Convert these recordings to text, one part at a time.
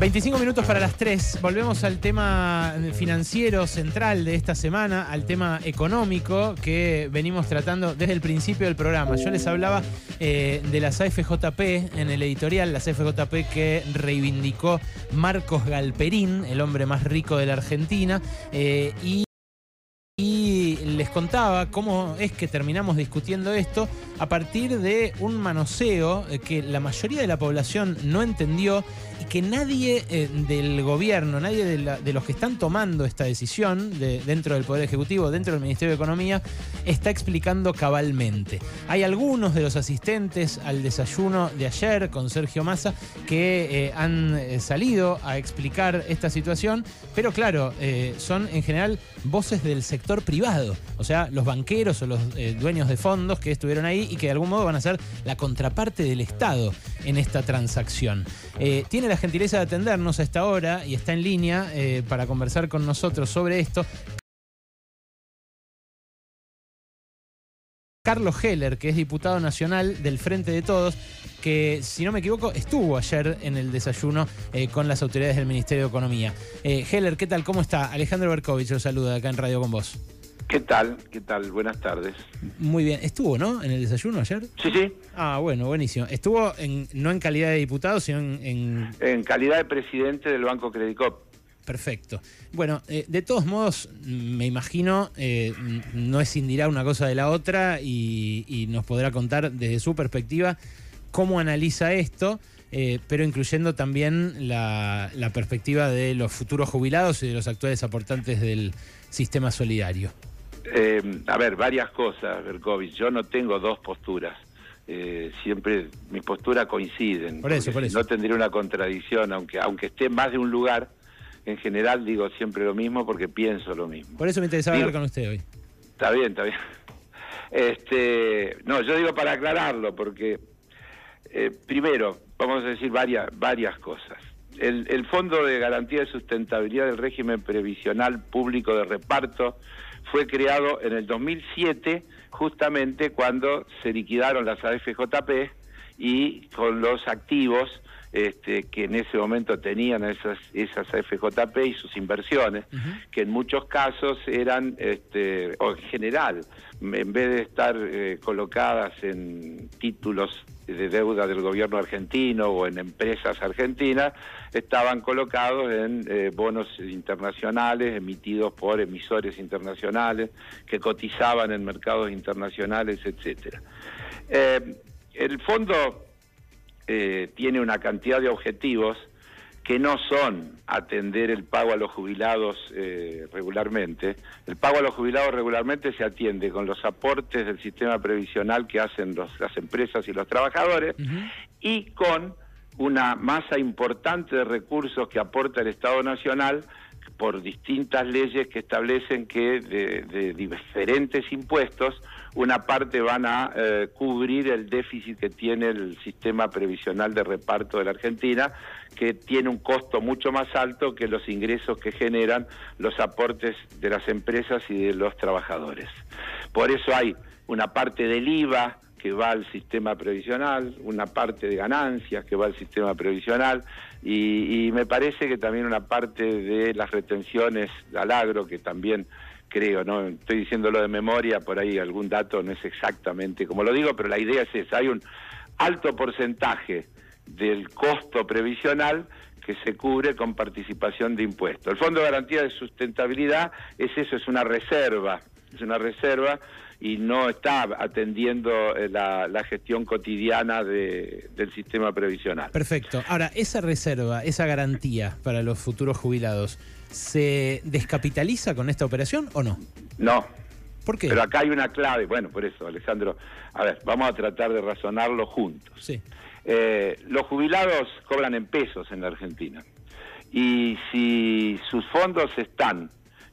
25 minutos para las 3. Volvemos al tema financiero central de esta semana, al tema económico que venimos tratando desde el principio del programa. Yo les hablaba eh, de las AFJP en el editorial, las AFJP que reivindicó Marcos Galperín, el hombre más rico de la Argentina, eh, y contaba cómo es que terminamos discutiendo esto a partir de un manoseo eh, que la mayoría de la población no entendió y que nadie eh, del gobierno, nadie de, los que están tomando esta decisión dentro del Poder Ejecutivo, dentro del Ministerio de Economía, está explicando cabalmente. Hay algunos de los asistentes al desayuno de ayer con Sergio Massa que eh, han salido a explicar esta situación, pero claro, son en general voces del sector privado, o sea, los banqueros o los eh, dueños de fondos que estuvieron ahí y que de algún modo van a ser la contraparte del Estado en esta transacción. Eh, tiene la gentileza de atendernos a esta hora y está en línea eh, para conversar con nosotros sobre esto. Carlos Heller, que es diputado nacional del Frente de Todos, que si no me equivoco estuvo ayer en el desayuno con las autoridades del Ministerio de Economía. Heller, ¿qué tal? ¿Cómo está? Alejandro Berkovich lo saluda acá en Radio con vos. ¿Qué tal? ¿Qué tal? Buenas tardes. Muy bien. ¿Estuvo, no? ¿En el desayuno ayer? Sí, sí. Ah, bueno, buenísimo. Estuvo en, no en calidad de diputado, sino en... En, calidad de presidente del Banco Credicop. Perfecto. Bueno, eh, de todos modos, me imagino, eh, no escindirá una cosa de la otra y, nos podrá contar desde su perspectiva cómo analiza esto, eh, pero incluyendo también la, perspectiva de los futuros jubilados y de los actuales aportantes del sistema solidario. A ver, varias cosas, Berkovich. Yo no tengo dos posturas. siempre mis posturas coinciden. Por eso, por eso. No tendría una contradicción, aunque, aunque esté más de un lugar en general digo siempre lo mismo porque pienso lo mismo. Por eso me interesaba hablar con usted hoy. Está bien, está bien. Este, no, yo digo para aclararlo, porque eh, primero, vamos a decir varias, varias cosas. El, el, Fondo de Garantía de Sustentabilidad del Régimen Previsional Público de Reparto fue creado en el 2007, justamente cuando se liquidaron las AFJP y con los activos este, que en ese momento tenían esas, esas FJP y sus inversiones, que en muchos casos eran, este, o en general, en vez de estar eh, colocadas en títulos de deuda del gobierno argentino o en empresas argentinas, estaban colocados en eh, bonos internacionales emitidos por emisores internacionales que cotizaban en mercados internacionales, etcétera. Eh, el fondo eh, tiene una cantidad de objetivos que no son atender el pago a los jubilados eh, regularmente. El pago a los jubilados regularmente se atiende con los aportes del sistema previsional que hacen las empresas y los trabajadores y con una masa importante de recursos que aporta el Estado Nacional por distintas leyes que establecen que de, diferentes impuestos una parte van a eh, cubrir el déficit que tiene el sistema previsional de reparto de la Argentina, que tiene un costo mucho más alto que los ingresos que generan los aportes de las empresas y de los trabajadores. Por eso hay una parte del IVA, que va al sistema previsional, una parte de ganancias que va al sistema previsional y, me parece que también una parte de las retenciones al agro que también creo, no estoy diciéndolo de memoria, por ahí algún dato no es exactamente como lo digo, pero la idea es esa, hay un alto porcentaje del costo previsional que se cubre con participación de impuestos. El Fondo de Garantía de Sustentabilidad es eso, es una reserva, es una reserva y no está atendiendo eh, la, gestión cotidiana del sistema previsional. Perfecto. Ahora, esa reserva, esa garantía para los futuros jubilados, ¿se descapitaliza con esta operación o no? No. ¿Por qué? Pero acá hay una clave. Bueno, por eso, Alejandro, a ver, vamos a tratar de razonarlo juntos. Sí. Eh, los jubilados cobran en pesos en la Argentina. Y si sus fondos están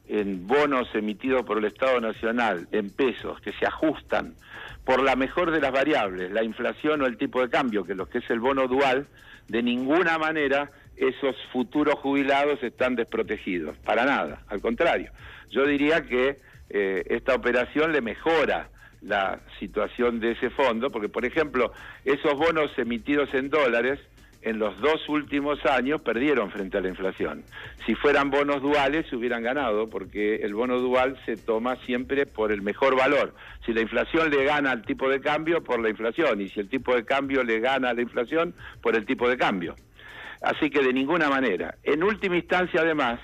en bonos emitidos por el Estado Nacional en pesos que se ajustan por la mejor de las variables, la inflación o el tipo de cambio, que lo que es el bono dual, de ninguna manera esos futuros jubilados están desprotegidos, para nada, al contrario. Yo diría que eh, esta operación le mejora la situación de ese fondo, porque por ejemplo, esos bonos emitidos en dólares en los dos últimos años perdieron frente a la inflación. Si fueran bonos duales se hubieran ganado porque el bono dual se toma siempre por el mejor valor. Si la inflación le gana al tipo de cambio, por la inflación, y si el tipo de cambio le gana a la inflación, por el tipo de cambio. Así que de ninguna manera. En última instancia, además,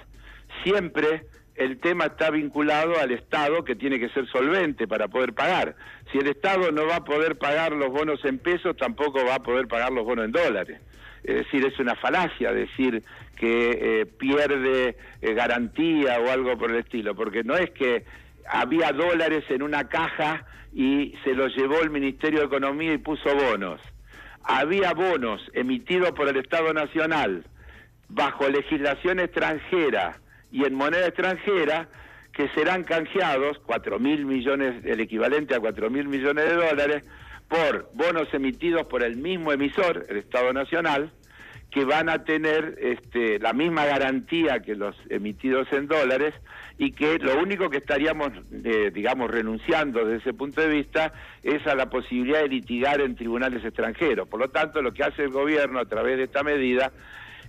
siempre el tema está vinculado al Estado que tiene que ser solvente para poder pagar. Si el Estado no va a poder pagar los bonos en pesos, tampoco va a poder pagar los bonos en dólares. Es decir, es una falacia decir que eh, pierde eh, garantía o algo por el estilo, porque no es que había dólares en una caja y se los llevó el Ministerio de Economía y puso bonos. Había bonos emitidos por el Estado Nacional bajo legislación extranjera y en moneda extranjera que serán canjeados, cuatro mil millones, el equivalente a cuatro mil millones de dólares, por bonos emitidos por el mismo emisor, el Estado Nacional, que van a tener este, la misma garantía que los emitidos en dólares y que lo único que estaríamos, eh, digamos, renunciando desde ese punto de vista es a la posibilidad de litigar en tribunales extranjeros. Por lo tanto, lo que hace el gobierno a través de esta medida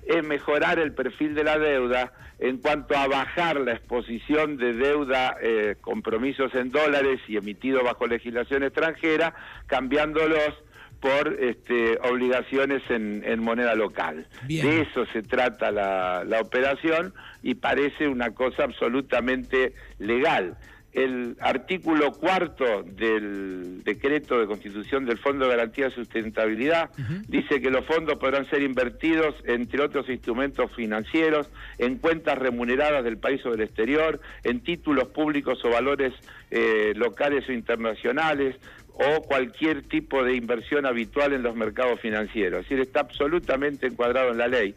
es mejorar el perfil de la deuda en cuanto a bajar la exposición de deuda, eh, compromisos en dólares y emitidos bajo legislación extranjera, cambiándolos por este, obligaciones en, moneda local. De eso se trata la, la operación y parece una cosa absolutamente legal. El artículo cuarto del decreto de constitución del Fondo de Garantía de Sustentabilidad dice que los fondos podrán ser invertidos, entre otros instrumentos financieros, en cuentas remuneradas del país o del exterior, en títulos públicos o valores eh, locales o internacionales, o cualquier tipo de inversión habitual en los mercados financieros. Es decir, está absolutamente encuadrado en la ley.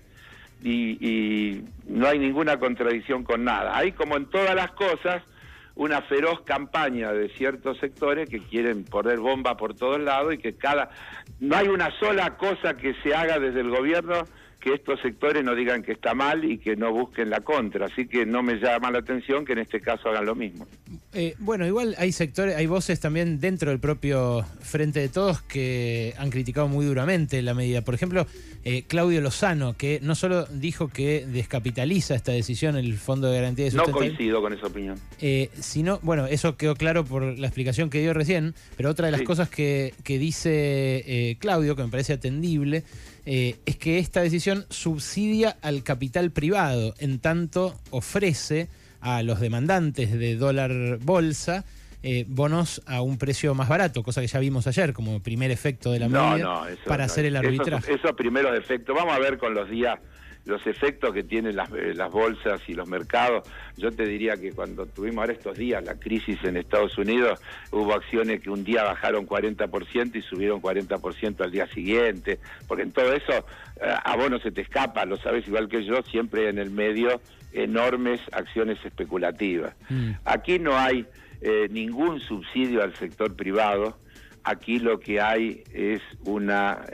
Y, y no hay ninguna contradicción con nada. Hay como en todas las cosas, una feroz campaña de ciertos sectores que quieren poner bomba por todos lados y que cada no hay una sola cosa que se haga desde el gobierno que estos sectores no digan que está mal y que no busquen la contra. Así que no me llama la atención que en este caso hagan lo mismo. Eh, bueno, igual hay sectores, hay voces también dentro del propio Frente de Todos que han criticado muy duramente la medida. Por ejemplo, eh, Claudio Lozano, que no solo dijo que descapitaliza esta decisión el Fondo de Garantía de Sustentabilidad. No coincido con esa opinión. Eh, sino, bueno, eso quedó claro por la explicación que dio recién, pero otra de las cosas que, que dice Claudio, que me parece atendible, eh, es que esta decisión subsidia al capital privado, en tanto ofrece a los demandantes de dólar bolsa eh, bonos a un precio más barato, cosa que ya vimos ayer como primer efecto de la medida para hacer el arbitraje. Esos, esos primeros efectos, vamos a ver con los días los efectos que tienen las, eh, las, bolsas y los mercados. Yo te diría que cuando tuvimos ahora estos días la crisis en Estados Unidos, hubo acciones que un día bajaron 40% y subieron 40% al día siguiente, porque en todo eso eh, a vos no se te escapa, lo sabes igual que yo, siempre en el medio enormes acciones especulativas. Mm. Aquí no hay eh, ningún subsidio al sector privado, aquí lo que hay es una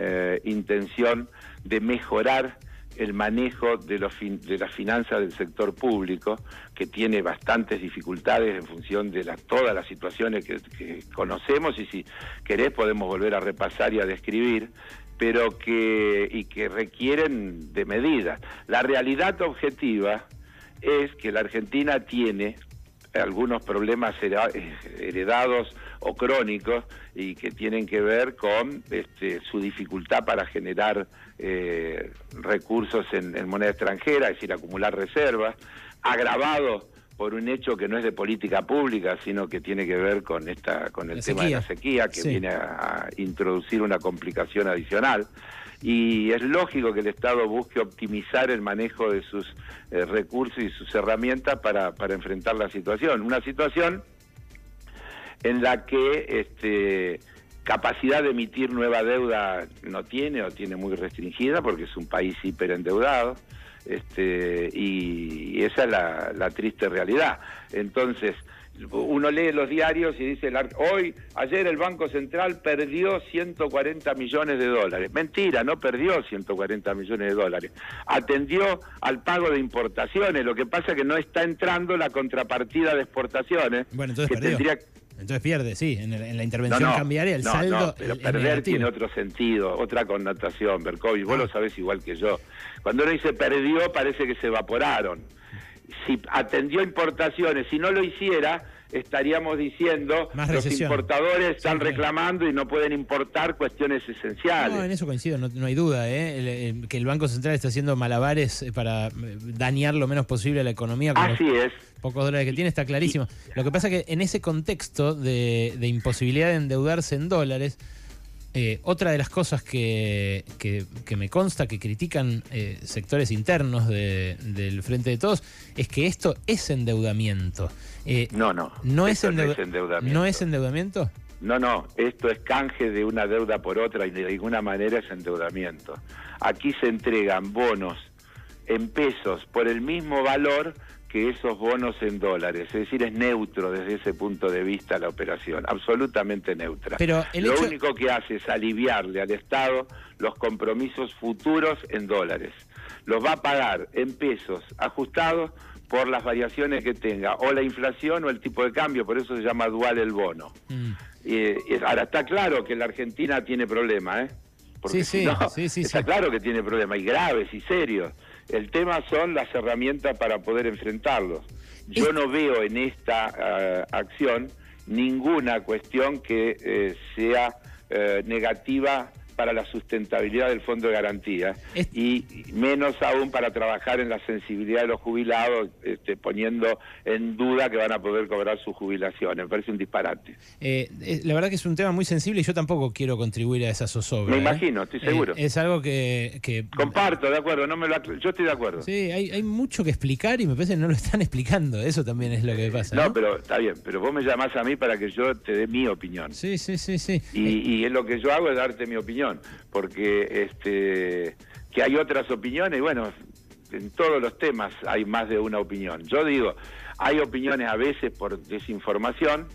intención de mejorar el manejo de, los de las finanzas del sector público, que tiene bastantes dificultades en función de todas las situaciones que, conocemos y si querés podemos volver a repasar y a describir, pero que, y que requieren de medidas. La realidad objetiva es que la Argentina tiene algunos problemas heredados o crónicos y que tienen que ver con este, su dificultad para generar eh, recursos en, moneda extranjera, es decir, acumular reservas, agravado por un hecho que no es de política pública, sino que tiene que ver con esta con el tema de la sequía, que viene a, introducir una complicación adicional. Y es lógico que el Estado busque optimizar el manejo de sus eh, recursos y sus herramientas para, para enfrentar la situación. Una situación en la que este, capacidad de emitir nueva deuda no tiene o tiene muy restringida porque es un país hiperendeudado este, y, esa es la, triste realidad. Entonces, uno lee los diarios y dice, hoy, ayer el Banco Central perdió 140 millones de dólares. Mentira, no perdió 140 millones de dólares. Atendió al pago de importaciones, lo que pasa es que no está entrando la contrapartida de exportaciones. Bueno, entonces que tendría Entonces pierde, sí, en, la intervención cambiaria el saldo. pero perder tiene otro sentido, otra connotación, Berkovich. Vos lo ah. sabés igual que yo. Cuando uno dice perdió, parece que se evaporaron. Si atendió importaciones, si no lo hiciera, estaríamos diciendo los importadores están reclamando y no pueden importar cuestiones esenciales. No, en eso coincido, no, hay duda, ¿eh? que el Banco Central está haciendo malabares eh, para eh, dañar lo menos posible a la economía. Así es. Pocos dólares que tiene, está clarísimo. Lo que pasa es que en ese contexto de, imposibilidad de endeudarse en dólares, otra de las cosas que, que, me consta que critican sectores internos del Frente de Todos es que esto es endeudamiento. Eh, no, no. ¿No es, endeudamiento. ¿No es endeudamiento? No, no, esto es canje de una deuda por otra y de ninguna manera es endeudamiento. Aquí se entregan bonos en pesos por el mismo valor que esos bonos en dólares, es decir, es neutro desde ese punto de vista la operación, absolutamente neutra. Pero Lo único que hace es aliviarle al Estado los compromisos futuros en dólares. Los va a pagar en pesos ajustados por las variaciones que tenga, o la inflación o el tipo de cambio, por eso se llama dual el bono. Mm. ahora, está claro que la Argentina tiene problemas, ¿eh? sí, sí, sí, sí, está claro que tiene problemas, y graves y serios. El tema son las herramientas para poder enfrentarlos. Yo no veo en esta ah, acción ninguna cuestión que eh, sea eh, negativa para la sustentabilidad del fondo de garantía y menos aún para trabajar en la sensibilidad de los jubilados, este, poniendo en duda que van a poder cobrar su jubilación. Me parece un disparate. Eh, la verdad que es un tema muy sensible y yo tampoco quiero contribuir a esa zozobra. Me ¿eh? imagino, estoy seguro. es algo que, Comparto, de acuerdo, no me lo, yo estoy de acuerdo. Sí, hay, hay mucho que explicar y me parece que no lo están explicando, eso también es lo que pasa. No, pero está bien, pero vos me llamás a mí para que yo te dé mi opinión. Sí, sí, sí, sí. Y, y es lo que yo hago es darte mi opinión porque este, que hay otras opiniones, y bueno, en todos los temas hay más de una opinión. Yo digo, hay opiniones a veces por desinformación,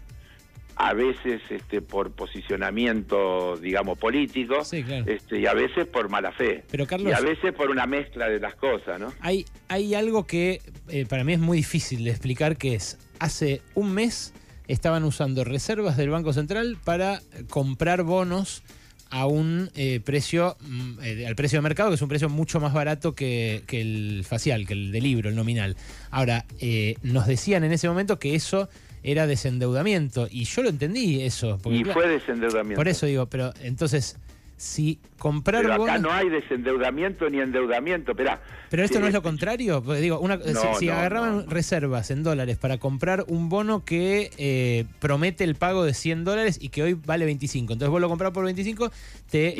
a veces este, por posicionamiento, digamos, político, este, y a veces por mala fe. Pero Carlos, y a veces por una mezcla de las cosas, ¿no? Hay, hay algo que eh, para mí es muy difícil de explicar, que es, hace un mes estaban usando reservas del Banco Central para comprar bonos a un eh, precio, mm, eh, al precio de mercado, que es un precio mucho más barato que, el facial, que el de libro, el nominal. Ahora, eh, nos decían en ese momento que eso era desendeudamiento, y yo lo entendí eso. y fue desendeudamiento. Por eso digo, pero entonces si comprar Pero acá no hay desendeudamiento ni endeudamiento, Esperá, Pero esto no es lo contrario, porque digo, una, si, agarraban reservas en dólares para comprar un bono que eh, promete el pago de 100 dólares y que hoy vale 25, entonces vos lo compras por 25, te,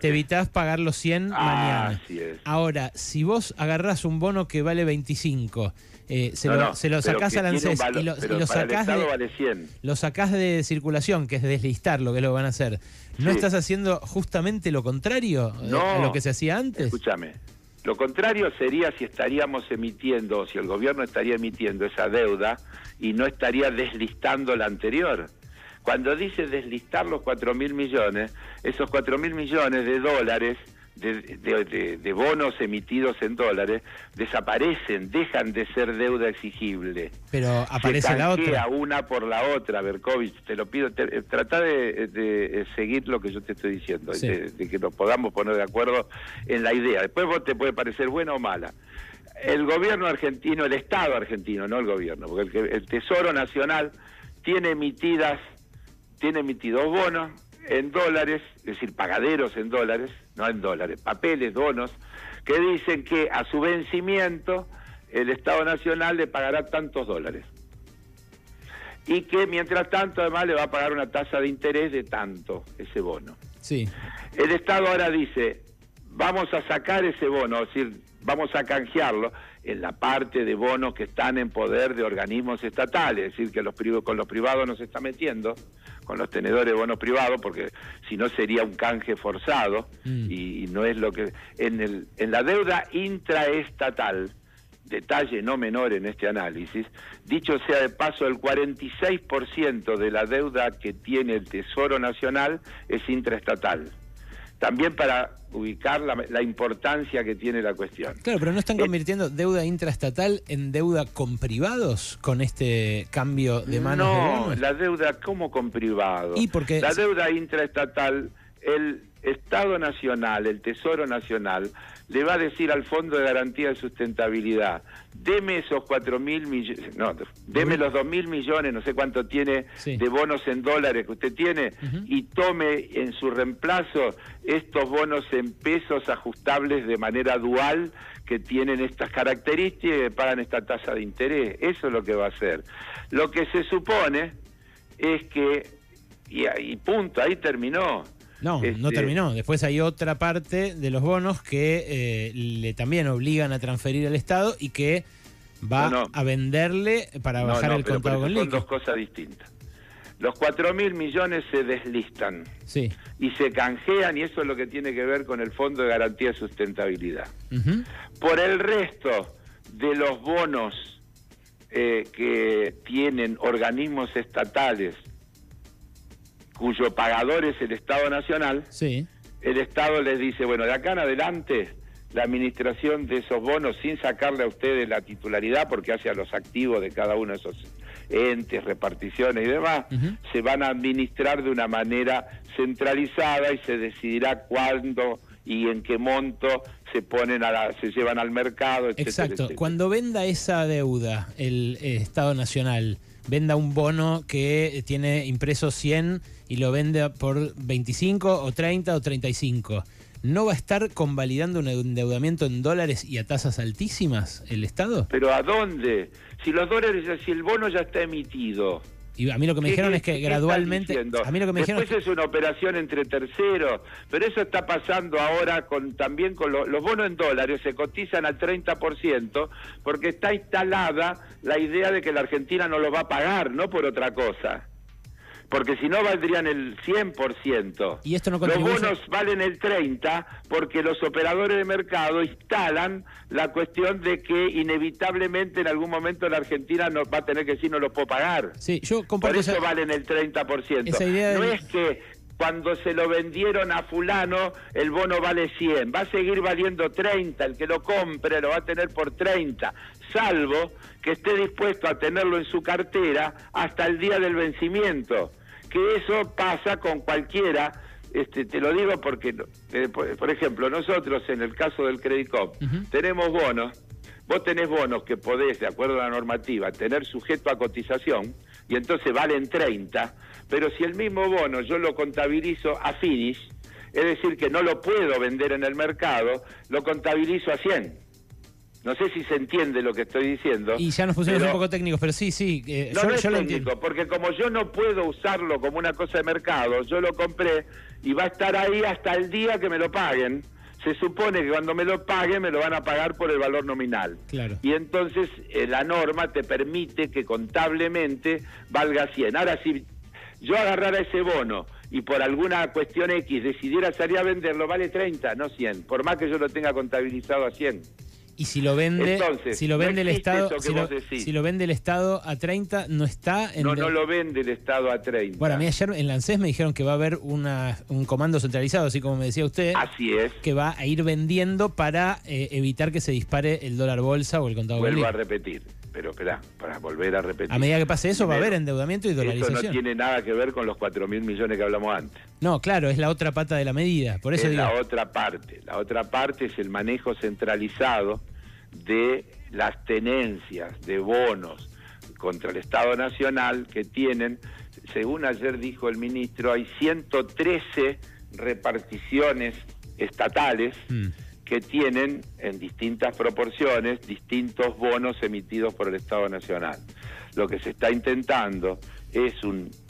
te evitas pagar los 100 ah, mañana. Ahora, si vos agarrás un bono que vale 25 eh, se, lo, se, lo, sacás al ANSES y lo, sacás de, lo sacás de circulación, que es deslistar lo que lo van a hacer. ¿No estás haciendo justamente lo contrario a lo que se hacía antes? Escúchame. Lo contrario sería si estaríamos emitiendo, si el gobierno estaría emitiendo esa deuda y no estaría deslistando la anterior. Cuando dice deslistar los 4 mil millones, esos 4 mil millones de dólares de, bonos emitidos en dólares desaparecen, dejan de ser deuda exigible. Pero aparece la otra. una por la otra, Berkovich, te lo pido, eh, trata de, eh, seguir lo que yo te estoy diciendo, de, que nos podamos poner de acuerdo en la idea. Después vos te puede parecer buena o mala. El gobierno argentino, el Estado argentino, no el gobierno, porque el, el Tesoro Nacional tiene emitidas, tiene emitidos bonos en dólares, es decir, pagaderos en dólares, no en dólares, papeles, donos, que dicen que a su vencimiento el Estado Nacional le pagará tantos dólares. Y que mientras tanto además le va a pagar una tasa de interés de tanto ese bono. Sí. El Estado ahora dice, vamos a sacar ese bono, es decir, vamos a canjearlo en la parte de bonos que están en poder de organismos estatales, es decir, que los con los privados no se está metiendo, con los tenedores de bonos privados, porque si no sería un canje forzado mm. y, no es lo que... En, el, en la deuda intraestatal, detalle no menor en este análisis, dicho sea de paso, el 46% de la deuda que tiene el Tesoro Nacional es intraestatal también para ubicar la, importancia que tiene la cuestión. Claro, pero no están eh, convirtiendo deuda intraestatal en deuda con privados con este cambio de manos. No, la deuda como con privados. ¿Y porque la deuda intraestatal, el Estado Nacional, el Tesoro Nacional, le va a decir al Fondo de Garantía de Sustentabilidad, deme esos cuatro mil millones, no, deme los dos mil millones, no sé cuánto tiene de bonos en dólares que usted tiene, y tome en su reemplazo estos bonos en pesos ajustables de manera dual que tienen estas características y pagan esta tasa de interés. Eso es lo que va a hacer. Lo que se supone es que, y, y punto, ahí terminó no, no este, terminó. Después hay otra parte de los bonos que eh, le también obligan a transferir al Estado y que va a venderle para bajar el contado con Son dos cosas distintas. Los 4 mil millones se deslistan sí. y se canjean y eso es lo que tiene que ver con el Fondo de Garantía de Sustentabilidad. Por el resto de los bonos eh, que tienen organismos estatales cuyo pagador es el Estado Nacional, sí. el Estado les dice, bueno, de acá en adelante la administración de esos bonos sin sacarle a ustedes la titularidad, porque hace a los activos de cada uno de esos entes, reparticiones y demás, se van a administrar de una manera centralizada y se decidirá cuándo y en qué monto se ponen a se llevan al mercado, Exacto. Cuando venda esa deuda el Estado Nacional, venda un bono que tiene impreso 100 y lo vende por 25 o 30 o 35, ¿no va a estar convalidando un endeudamiento en dólares y a tasas altísimas el Estado? ¿Pero a dónde? Si los dólares, si el bono ya está emitido. Y a mí lo que me dijeron es que gradualmente. A mí lo que me Después es una operación entre terceros, pero eso está pasando ahora con también con los bonos en dólares, se cotizan al 30% porque está instalada la idea de que la Argentina no lo va a pagar, no por otra cosa porque si no valdrían el 100%. ¿Y esto no Los bonos valen el 30% porque los operadores de mercado instalan la cuestión de que inevitablemente en algún momento la Argentina no va a tener que decir no lo puedo pagar. Sí, yo Por eso valen el 30%. Esa idea no es que cuando se lo vendieron a fulano el bono vale 100, va a seguir valiendo 30, el que lo compre lo va a tener por 30, salvo que esté dispuesto a tenerlo en su cartera hasta el día del vencimiento que eso pasa con cualquiera. Este, te lo digo porque, eh, por, ejemplo, nosotros en el caso del Credit Cop tenemos bonos, vos tenés bonos que podés, de acuerdo a la normativa, tener sujeto a cotización y entonces valen 30, pero si el mismo bono yo lo contabilizo a finish, es decir, que no lo puedo vender en el mercado, lo contabilizo a 100. No sé si se entiende lo que estoy diciendo. Y ya nos pusimos un poco técnicos, pero sí, sí. Eh, no, yo, lo entiendo. Porque como yo no puedo usarlo como una cosa de mercado, yo lo compré y va a estar ahí hasta el día que me lo paguen. Se supone que cuando me lo paguen me lo van a pagar por el valor nominal. Claro. Y entonces eh, la norma te permite que contablemente valga 100. Ahora, si yo agarrara ese bono y por alguna cuestión X decidiera salir a venderlo, vale 30, no 100. Por más que yo lo tenga contabilizado a 100. Y si lo vende, si lo vende el Estado, si lo, vende el Estado a 30, no está en No, no lo vende el Estado a 30. Bueno, a mí ayer en Lancés me dijeron que va a haber una, un comando centralizado, así como me decía usted. Así es. Que va a ir vendiendo para eh, evitar que se dispare el dólar bolsa o el contado Vuelvo a repetir, pero espera, para volver a repetir. A medida que pase eso va a haber endeudamiento y dolarización. Eso no tiene nada que ver con los 4 mil millones que hablamos antes. No, claro, es la otra pata de la medida, por eso es digo. la otra parte. La otra parte es el manejo centralizado de las tenencias de bonos contra el Estado Nacional que tienen, según ayer dijo el ministro, hay 113 reparticiones estatales mm. Que tienen en distintas proporciones distintos bonos emitidos por el Estado Nacional. Lo que se está intentando es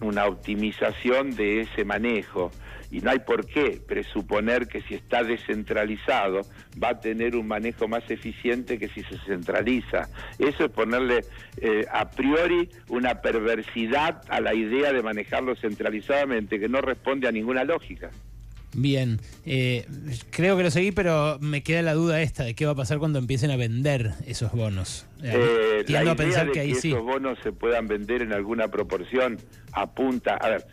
una optimización de ese manejo y no hay por qué presuponer que si está descentralizado va a tener un manejo más eficiente que si se centraliza. Eso es ponerle eh, a priori una perversidad a la idea de manejarlo centralizadamente que no responde a ninguna lógica. Bien, eh, creo que lo seguí, pero me queda la duda esta de qué va a pasar cuando empiecen a vender esos bonos. Eh, la idea a pensar de que, ahí esos bonos se puedan vender en alguna proporción apunta, a ver,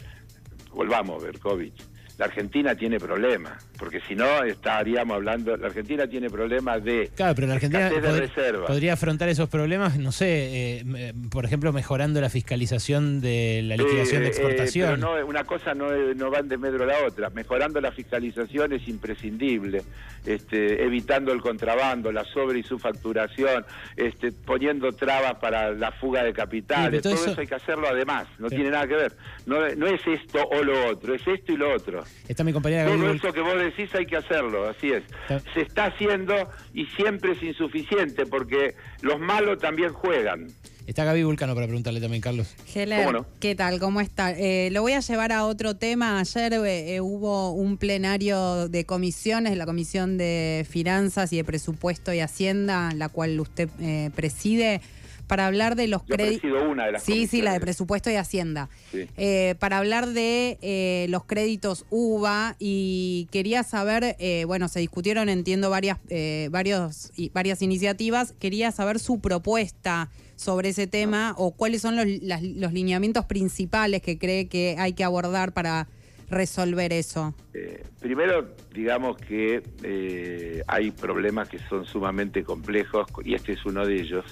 volvamos, Berkovich la Argentina tiene problemas, porque si no estaríamos hablando, la Argentina tiene problemas de Claro, pero la Argentina de podría afrontar esos problemas, no sé, eh, por ejemplo, mejorando la fiscalización de la liquidación de Eh, eh, exportación. pero no, una cosa no, no va en desmedro a la otra. Mejorando la fiscalización es imprescindible, este, evitando el contrabando, la sobre y subfacturación, este, poniendo trabas para la fuga de Sí, capitales. pero todo todo eso- eso... hay que hacerlo además, no Sí. tiene nada que ver. No, no es esto o lo otro, es esto y lo otro. Está mi compañera Gaby Todo eso que vos decís hay que hacerlo, así es. Está- Se está haciendo y siempre es insuficiente porque los malos también juegan. Está Gaby Vulcano para preguntarle también, Carlos. Heller, ¿Cómo no? ¿qué tal? ¿Cómo está? Eh, lo voy a llevar a otro tema. Ayer eh, eh, hubo un plenario de comisiones, la Comisión de Finanzas y de Presupuesto y Hacienda, la cual usted eh, preside, para hablar de los créditos. una de las Sí, sí, la de. Presupuesto y Hacienda. Sí. Eh, para hablar de eh, los créditos UVA y quería saber, eh, bueno, se discutieron, entiendo, varias, eh, varios, y varias iniciativas. Quería saber su propuesta sobre ese tema o cuáles son los, las- los lineamientos principales que cree que hay que abordar para resolver eso. Eh, primero, digamos que eh, hay problemas que son sumamente complejos y este es uno de ellos,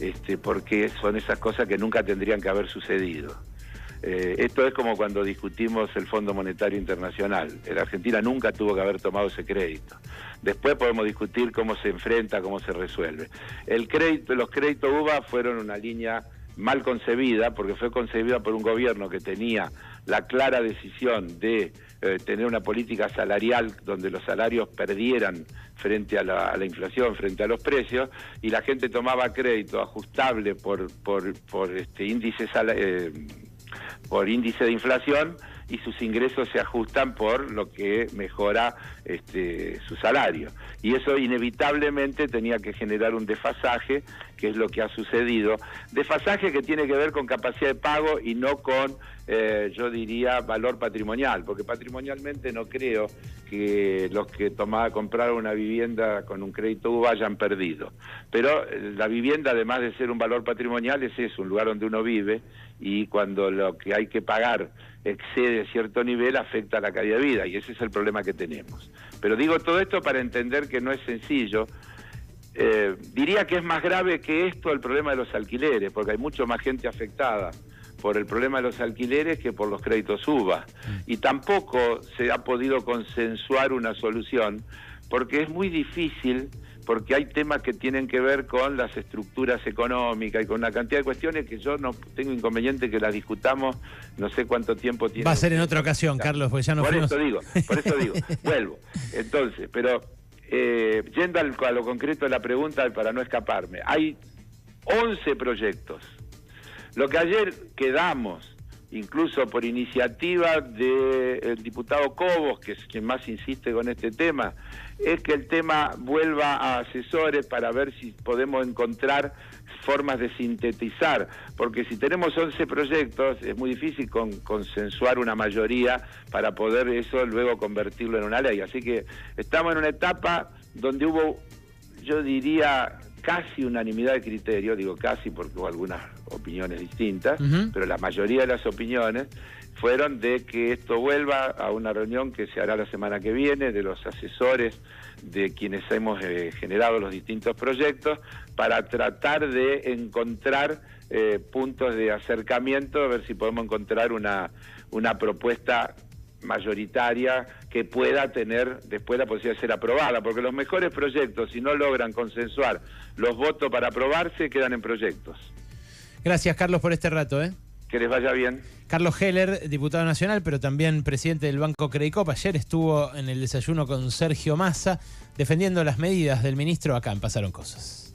este, porque son esas cosas que nunca tendrían que haber sucedido. Eh, esto es como cuando discutimos el Fondo Monetario Internacional. La Argentina nunca tuvo que haber tomado ese crédito. Después podemos discutir cómo se enfrenta, cómo se resuelve. El crédito, los créditos UVA fueron una línea mal concebida, porque fue concebida por un gobierno que tenía la clara decisión de eh, tener una política salarial donde los salarios perdieran frente a la, inflación, frente a los precios, y la gente tomaba crédito ajustable por, por, por este índice eh, por índice de inflación y sus ingresos se ajustan por lo que mejora este, su salario. Y eso inevitablemente tenía que generar un desfasaje, que es lo que ha sucedido. Desfasaje que tiene que ver con capacidad de pago y no con, eh, yo diría, valor patrimonial, porque patrimonialmente no creo que los que tomaban, compraron una vivienda con un crédito UVA hayan perdido. Pero eh, la vivienda, además de ser un valor patrimonial, es eso, un lugar donde uno vive y cuando lo que hay que pagar excede cierto nivel afecta la calidad de vida y ese es el problema que tenemos. Pero digo todo esto para entender que no es sencillo. Eh, diría que es más grave que esto el problema de los alquileres, porque hay mucho más gente afectada por el problema de los alquileres que por los créditos UVA. Y tampoco se ha podido consensuar una solución, porque es muy difícil, porque hay temas que tienen que ver con las estructuras económicas y con una cantidad de cuestiones que yo no tengo inconveniente que las discutamos, no sé cuánto tiempo tiene. Va a ser en otra ocasión, Carlos, porque ya nos Por fuimos. eso digo, por eso digo, vuelvo. Entonces, pero eh, yendo al- a lo concreto de la pregunta, para no escaparme, hay 11 proyectos. Lo que ayer quedamos, incluso por iniciativa del diputado Cobos, que es quien más insiste con este tema, es que el tema vuelva a asesores para ver si podemos encontrar formas de sintetizar, porque si tenemos 11 proyectos es muy difícil con- consensuar una mayoría para poder eso luego convertirlo en una ley. Así que estamos en una etapa donde hubo, yo diría, casi unanimidad de criterio, digo casi porque hubo algunas opiniones distintas, pero la mayoría de las opiniones fueron de que esto vuelva a una reunión que se hará la semana que viene de los asesores de quienes hemos eh, generado los distintos proyectos para tratar de encontrar eh, puntos de acercamiento, a ver si podemos encontrar una, una propuesta mayoritaria que pueda tener después la posibilidad de ser aprobada, porque los mejores proyectos, si no logran consensuar los votos para aprobarse, quedan en proyectos. Gracias, Carlos, por este rato. ¿eh? Que les vaya bien. Carlos Heller, diputado nacional, pero también presidente del Banco Credicop, ayer estuvo en el desayuno con Sergio Massa defendiendo las medidas del ministro. Acá en Pasaron Cosas.